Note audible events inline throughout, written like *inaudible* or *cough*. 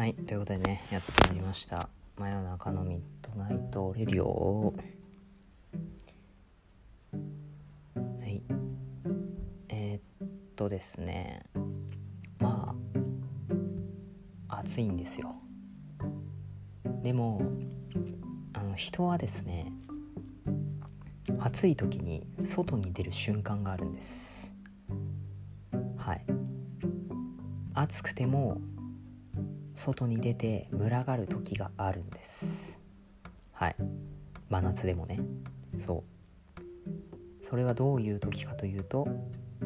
はいということでねやってまいりました。真夜中のミッドナイトレディオ。はい。えー、っとですね。まあ暑いんですよ。でもあの人はですね暑い時に外に出る瞬間があるんです。はい。暑くても外に出て群がる時があるんです。はい。真夏でもね。そう。それはどういう時かというと、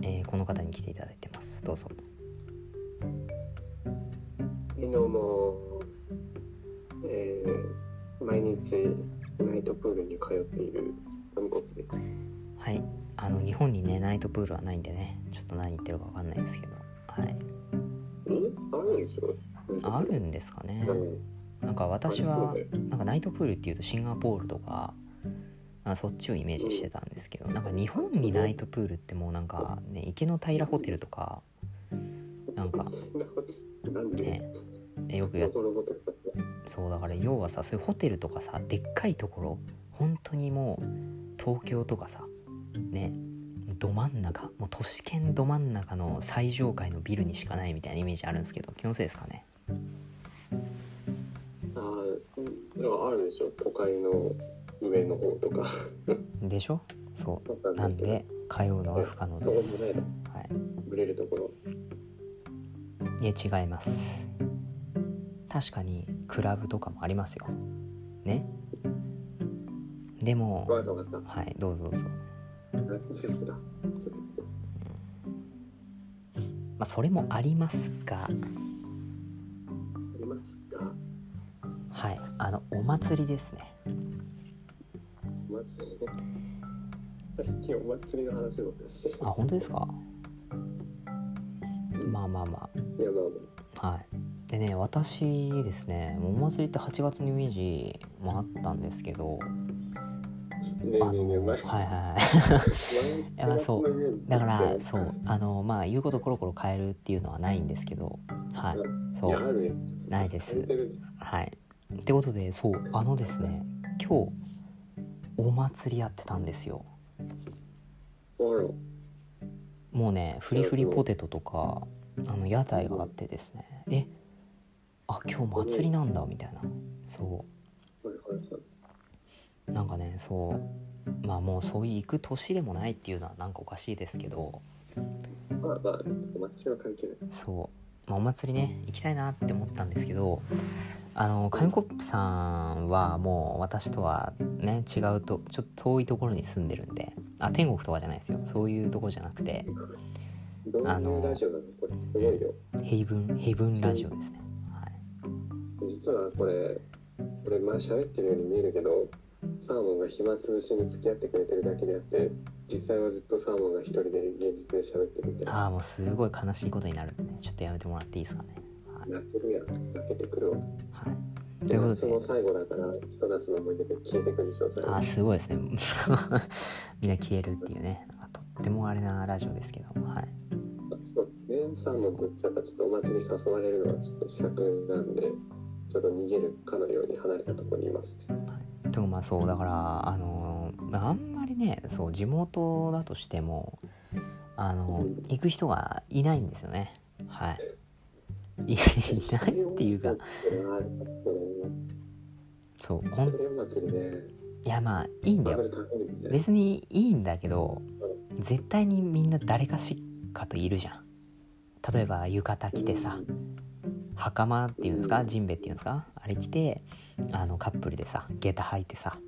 えー、この方に来ていただいてます。どうぞ。どうも、えー、毎日ナイトプールに通っているトムコプです。はい。あの日本にねナイトプールはないんでね。ちょっと何言ってるか分かんないですけど。はい。あるんですよあるんですかね。なんか私はなんかナイトプールっていうとシンガポールとかあそっちをイメージしてたんですけどなんか日本にナイトプールってもうなんかね池の平ホテルとかなんかねよくやそうだから要はさそういうホテルとかさでっかいところ本当にもう東京とかさねど真ん中もう都市圏ど真ん中の最上階のビルにしかないみたいなイメージあるんですけど気のせいですかね？でしょ都会の上の方とか。*laughs* でしょ？そう。なんで通うのは不可能です。はい。ブレるところ。いや違います。確かにクラブとかもありますよ。ね？でもはいどうぞどうぞ。まあそれもありますがはいあのお祭りですね。お祭りね。お祭りの話をあ本当ですか？まあまあまあ。いやまあはい。でね私ですねお祭りって8月のイメージもあったんですけどあのはいはいはい。*laughs* そう。だからそう。あのまあ言うことコロコロ変えるっていうのはないんですけどはい。そう。ないです。はいってことでそうあのですね今日お祭りやってたんですよ。もうねフリフリポテトとかあの屋台があってですね。えあ今日祭りなんだみたいな。そう。なんかねそう。まあもうそういう行く年でもないっていうのはなんかおかしいですけど。まあまあお祭りは関係ない。そうまあ、お祭りね行きたいなって思ったんですけどあの紙コップさんはもう私とはね違うとちょっと遠いところに住んでるんであ天国とかじゃないですよ。そういうところじゃなくてあのヘイブンヘイブンラジオですね、はい、実はこれ俺まあ喋ってるように見えるけどサーモンが暇つぶしに付き合ってくれてるだけであって実際はずっとサーモンが一人で現実で喋ってるみたいな。ああもうすごい悲しいことになるんでねちょっとやめてもらっていいですかね、はい、泣けるやん泣けてくるわ。はい。ということの最後だからひと夏の思い出で消えてくるでしょああすごいですね。*laughs* みんな消えるっていうね。とってもあれなラジオですけどはい。そうですね。サーモンとちょっとお祭り誘われるのはちょっと比較なんでちょっと逃げるかのように離れたところにいますね、はい。でもまあそうだからあのあんまりねそう地元だとしてもあの行く人がいないんですよねはい。いないっていうか。そうほんいやまあいいんだよ。別にいいんだけど絶対にみんな誰かしかといるじゃん。例えば浴衣着てさ袴っていうんですか？ジンベっていうんですか？あれ着てあのカップルでさ下駄履いてさ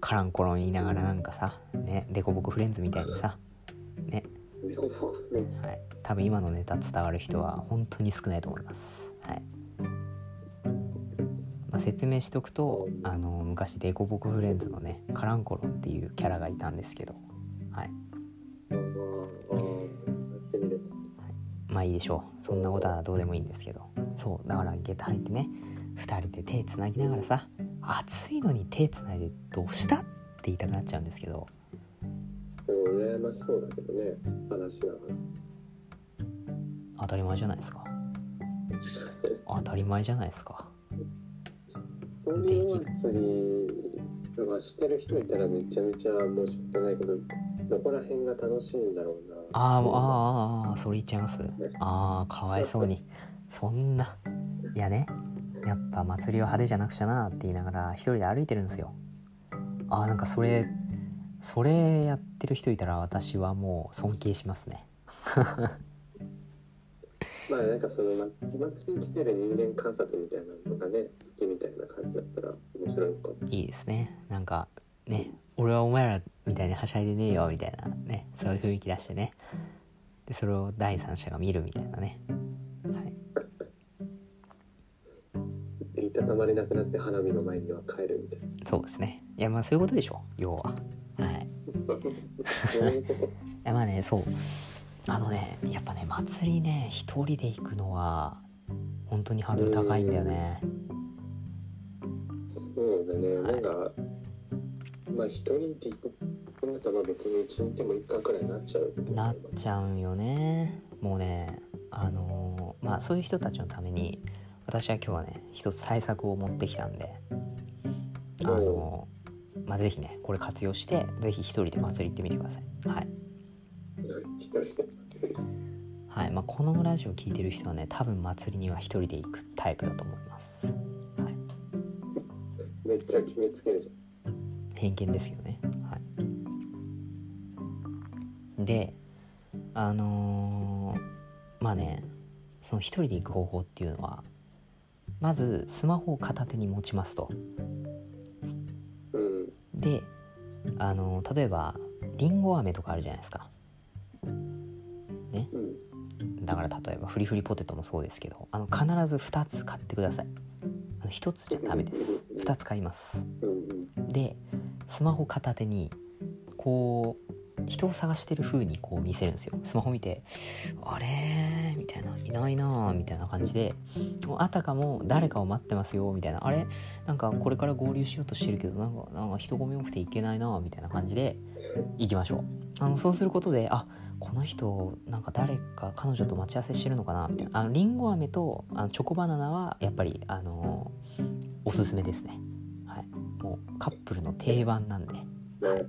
カランコロン言いながらなんかさねデコボコフレンズみたいにさねはい。多分今のネタ伝わる人は本当に少ないと思います。はい。まあ、説明しとくとあの昔デコボコフレンズのねカランコロンっていうキャラがいたんですけど。はい。まあいいでしょう。そんなことはどうでもいいんですけど。そうだから下駄履いてね2人で手つなぎながらさ暑いのに手つないでどうしたって言いたくなっちゃうんですけど。そう羨ましそうだけどね話は。当たり前じゃないですか。*laughs* 当たり前じゃないですか。一人祭りはしてる人いたらめちゃめちゃ申し訳ないけどどこら辺が楽しいんだろうな。あーもうあーあそれ言っちゃいます？ああかわいそうに。そんな。いやね。やっぱ祭りは派手じゃなくちゃなって言いながら一人で歩いてるんですよ。あーなんかそれそれやってる人いたら私はもう尊敬しますね。*laughs* まあなんかそのまお祭りに来てる人間観察みたいなのがね好きみたいな感じだったら面白いのかいいですね。なんかね俺はお前らみたいにはしゃいでねえよみたいな。ねそういう雰囲気出してね。でそれを第三者が見るみたいなね。はい。でいたたまれなくなって花火の前には帰るみたいな。そうですね。いやまあそういうことでしょ要は *laughs* やまあねそう。あのねやっぱね祭りね一人で行くのは本当にハードル高いんだよね。そうだね、はい。なんかまあ一人で行くこのまあ別にうちにいても一回くらいになっちゃう。なっちゃうんよね。もうねあのーまあそういう人たちのために私は今日はね一つ対策を持ってきたんであのーまあぜひねこれ活用してぜひ一人で祭り行ってみてください。はい、はいまあ、このラジオ聞いてる人はね多分祭りには一人で行くタイプだと思います、はい、めっちゃ決めつけるじ偏見ですけどね。はい。であのーまあねその一人で行く方法っていうのはまずスマホを片手に持ちますとであのー例えばりんご飴とかあるじゃないですか。ね。うん。だから例えばフリフリポテトもそうですけどあの必ず2つ買ってください。あの1つじゃダメです。2つ買います。でスマホ片手にこう人を探してる風にこう見せるんですよ。スマホ見て「あれ？ー?」みたいな「いないなー」みたいな感じで。もうあたかも誰かを待ってますよ。みたいな「あれ？なんかこれから合流しようとしてるけどなんかなんか人混み多くていけないな」みたいな感じで行きましょう。あのそうすることであこの人なんか誰か彼女と待ち合わせしてるのかな？みたいな。あのリンゴ飴とあのチョコバナナはやっぱりあのおすすめですね。はい。もうカップルの定番なんで。ねで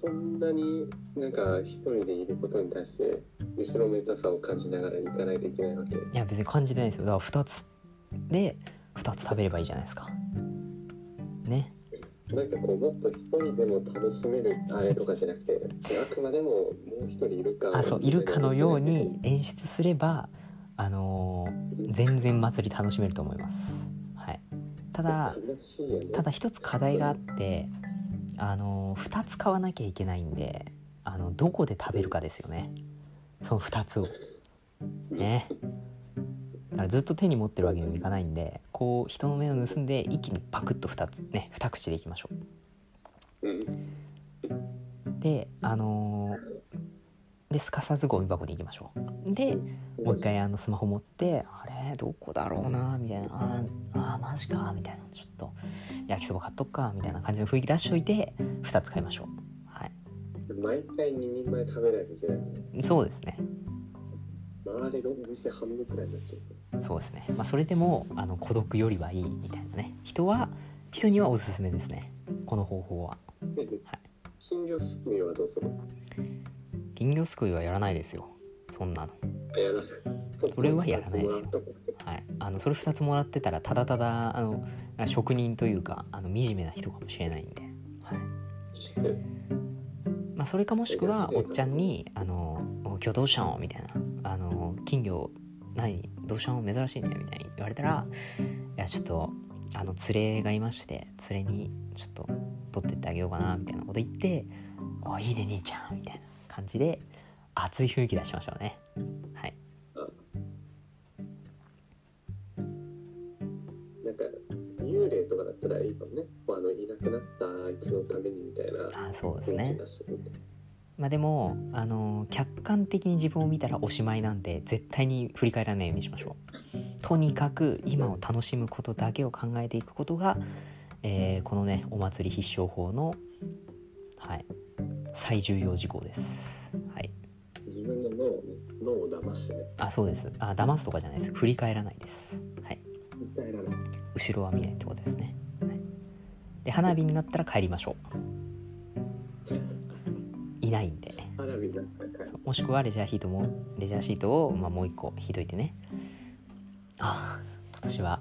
そんなになんか一人でいることに対して後ろめたさを感じながら行かないといけないわけ。いや別に感じてないですよ。だから2つで2つ食べればいいじゃないですか。ね。なんかこうもっと一人でも楽しめるあれとかじゃなくてあくまでももう一人いるかあそういるかのように演出すればあのー全然祭り楽しめると思います。はい。ただね。ただ一つ課題があってあの2つ買わなきゃいけないんであのどこで食べるかですよね。その2つを。ね。だからずっと手に持ってるわけにもいかないんでこう人の目を盗んで一気にパクッと2つね2口でいきましょう。であのーですかさずゴミ箱に行きましょうでもう一回あのスマホ持ってあれ？どこだろうな？みたいな。あーあーマジか？みたいな。ちょっと焼きそば買っとくか？みたいな感じの雰囲気出しといて2つ買いましょう。はい。毎回2人前食べないといけないの？そうですね。回れるお店半分くらいになっちゃうそうですね。まあそれでもあの孤独よりはいいみたいなね。人は人にはおすすめですね。この方法は。でで金魚すくいはどうする金魚すくいはやらないですよそんなの。それはやらないですよ。はい。あのそれ2つもらってたらただただあの職人というかあの惨めな人かもしれないんで、はい。うまあ、それかもしくはおっちゃんに「あのお今日どうしたの?」みたいな「あの金魚何？どうしたの？珍しいね」みたいに言われたら「いやちょっとあの連れがいまして連れにちょっと取ってってあげようかな」みたいなこと言って「おいいね兄ちゃん」みたいな感じで熱い雰囲気出しましょうね。はい。なんか幽霊とかだったらいいかもね。あのいなくなったあいつのためにみたいなあそうですね。まあでもあの客観的に自分を見たらおしまいなんで絶対に振り返らないようにしましょう。とにかく今を楽しむことだけを考えていくことが、えーこのねお祭り必勝法の、はい、最重要事項です、の脳をね脳を騙してね。あそうです。あ騙すとかじゃないです。振り返らないです。はい。みたいなの後ろは見ないってことですね、はい、で花火になったら帰りましょう。*laughs* いないんで。花火だったらそう。もしくはレジャーヒートもレジャーシートを、まあ、もう一個引いといてね。ああ私は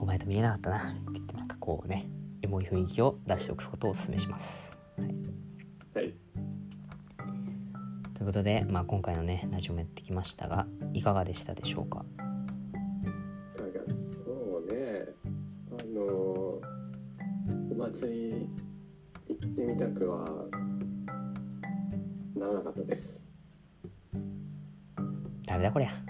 お前と見えなかったなって言ってなんかこうねエモい雰囲気を出しておくことをお勧めします、はい、いうことで、まあ、今回のねラジオもやってきましたがいかがでしたでしょうか？そうね。あのお祭り行ってみたくはならなかったです。ダメだこりゃ